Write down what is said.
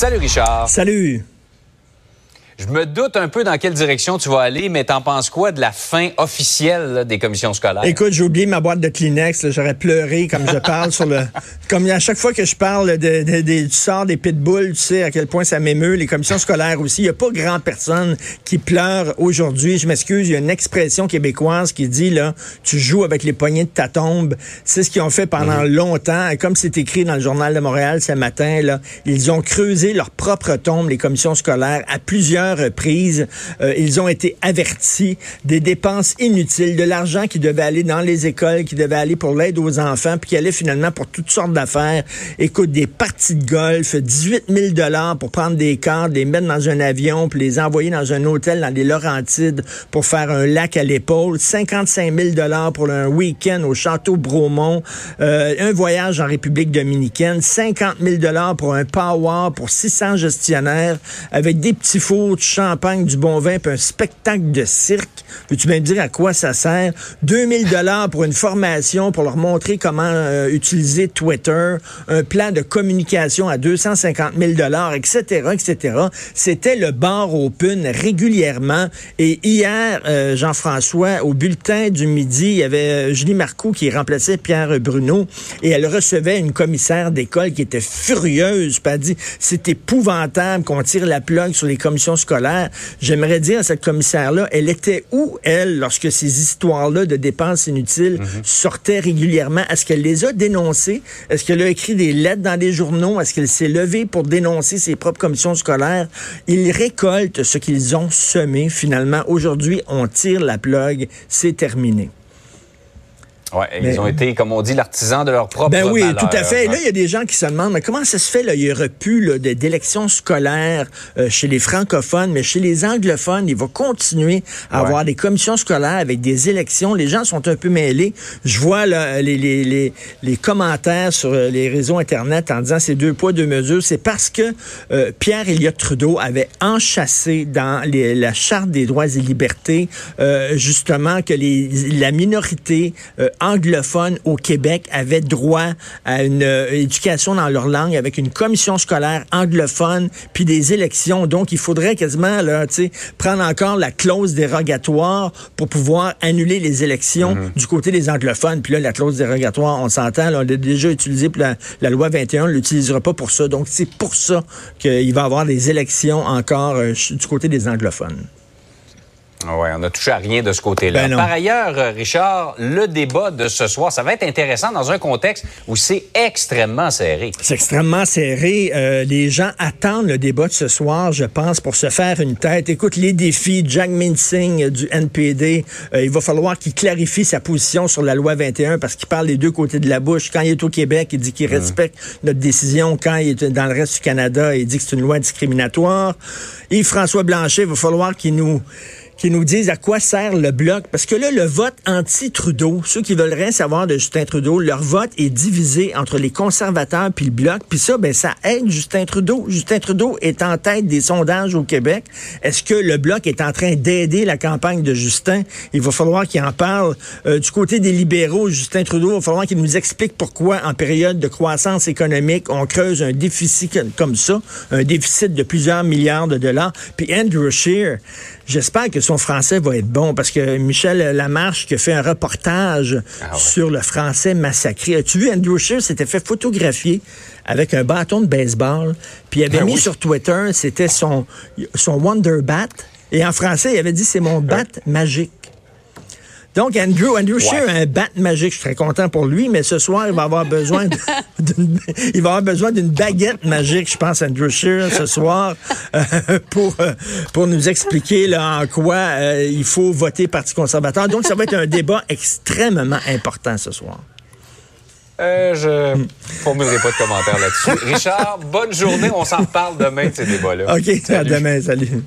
Salut Richard. Salut. Je me doute un peu dans quelle direction tu vas aller, mais t'en penses quoi de la fin officielle là, des commissions scolaires? Écoute, j'ai oublié ma boîte de Kleenex. J'aurais pleuré comme je parle sur le. Comme à chaque fois que je parle de, de- de- du sort des pitbulls, tu sais à quel point ça m'émeut. Les commissions scolaires aussi. Il n'y a pas grand personne qui pleure aujourd'hui. Je m'excuse, il y a une expression québécoise qui dit là, tu joues avec les poignets de ta tombe. C'est ce qu'ils ont fait pendant longtemps. Et comme c'est écrit dans le journal de Montréal ce matin, là, ils ont creusé leur propre tombe, les commissions scolaires, à plusieurs reprises. Euh, ils ont été avertis des dépenses inutiles, de l'argent qui devait aller dans les écoles, qui devait aller pour l'aide aux enfants, puis qui allait finalement pour toutes sortes d'affaires. Écoute, des parties de golf, 18 000 dollars pour prendre des cartes, les mettre dans un avion, puis les envoyer dans un hôtel dans les Laurentides pour faire un lac à l'épaule, 55 000 dollars pour un week-end au château Bromont, euh, un voyage en République dominicaine, 50 000 dollars pour un power pour 600 gestionnaires avec des petits fours, du champagne, du bon vin, puis un spectacle de cirque. Peux-tu me dire à quoi ça sert? 2000 dollars pour une formation pour leur montrer comment euh, utiliser Twitter, un plan de communication à 250 000 dollars, etc., etc. C'était le bar open régulièrement. Et hier, euh, Jean-François, au bulletin du midi, il y avait euh, Julie Marcoux qui remplaçait Pierre Bruno et elle recevait une commissaire d'école qui était furieuse. Puis elle dit, c'est épouvantable qu'on tire la plug sur les commissions scolaires. J'aimerais dire à cette commissaire-là, elle était où, elle, lorsque ces histoires-là de dépenses inutiles sortaient régulièrement? Est-ce qu'elle les a dénoncées? Est-ce qu'elle a écrit des lettres dans des journaux? Est-ce qu'elle s'est levée pour dénoncer ses propres commissions scolaires? Ils récoltent ce qu'ils ont semé, finalement. Aujourd'hui, on tire la plug. C'est terminé. Mais- ils ont été, comme on dit, l'artisan de leur propre Ben oui, malheur, tout à fait. hein. Là, il y a des gens qui se demandent, mais comment ça se fait, là, il y aurait de- d'élections scolaires euh, chez les francophones, mais chez les anglophones, il va continuer à Ouais. avoir des commissions scolaires avec des élections. Les gens sont un peu mêlés. Je vois là, les, les, les, les commentaires sur euh, les réseaux Internet en disant c'est deux poids, deux mesures. C'est parce que euh, Pierre Elliott Trudeau avait enchâssé dans les- la Charte des droits et libertés euh, justement que les, la minorité euh, anglophone au Québec avait droit à une euh, éducation dans leur langue avec une commission scolaire anglophone puis des élections. Donc, il faudrait quasiment là, prendre encore la clause dérogatoire pour pouvoir annuler les élections du côté des anglophones. Puis là, la clause dérogatoire, on s'entend, on l'a déjà utilisé pour la, la loi 21, on ne l'utilisera pas pour ça. Donc, c'est pour ça qu'il va y avoir des élections encore euh, du côté des anglophones. Ouais, on n'a touché à rien de ce côté-là. Ben. Par ailleurs, euh, Richard, le débat de ce soir, ça va être intéressant dans un contexte où c'est extrêmement serré. C'est extrêmement serré. Euh, les gens attendent le débat de ce soir, je pense, pour se faire une tête. Écoute, les défis, Jack Minsing euh, du NPD, euh, il va falloir qu'il clarifie sa position sur la loi 21 parce qu'il parle des deux côtés de la bouche. Quand il est au Québec, il dit qu'il respecte notre décision. Quand il est dans le reste du Canada, il dit que c'est une loi discriminatoire. Yves-François Blanchet, il va falloir qu'il nous qui nous disent à quoi sert le bloc. Parce que là, le vote anti-Trudeau, ceux qui veulent rien savoir de Justin Trudeau, leur vote est divisé entre les conservateurs puis le bloc. Puis ça, ben, ça aide Justin Trudeau. Justin Trudeau est en tête des sondages au Québec. Est-ce que le bloc est en train d'aider la campagne de Justin? Il va falloir qu'il en parle. Euh, du côté des libéraux, Justin Trudeau, il va falloir qu'il nous explique pourquoi, en période de croissance économique, on creuse un déficit comme- ça, un déficit de plusieurs milliards de dollars. Puis Andrew Scheer, J'espère que son français va être bon parce que Michel Lamarche qui a fait un reportage Ah ouais. sur le français massacré. As-tu vu Andrew Scheer s'était fait photographier avec un bâton de baseball puis il avait Ben mis oui. sur Twitter, c'était son son Wonder Bat et en français, il avait dit c'est mon bat magique. Donc, Andrew, Andrew Scheer a un bat magique. Je suis très content pour lui, mais ce soir, il va avoir besoin d'une, il va avoir besoin d'une baguette magique, je pense, Andrew Scheer, ce soir, euh, pour, euh, pour nous expliquer là, en quoi euh, il faut voter Parti conservateur. Donc, ça va être un débat extrêmement important ce soir. Euh, je ne formulerai pas de commentaires là-dessus. Richard, bonne journée. On s'en reparle demain de ces débats-là. OK, à demain. Salut.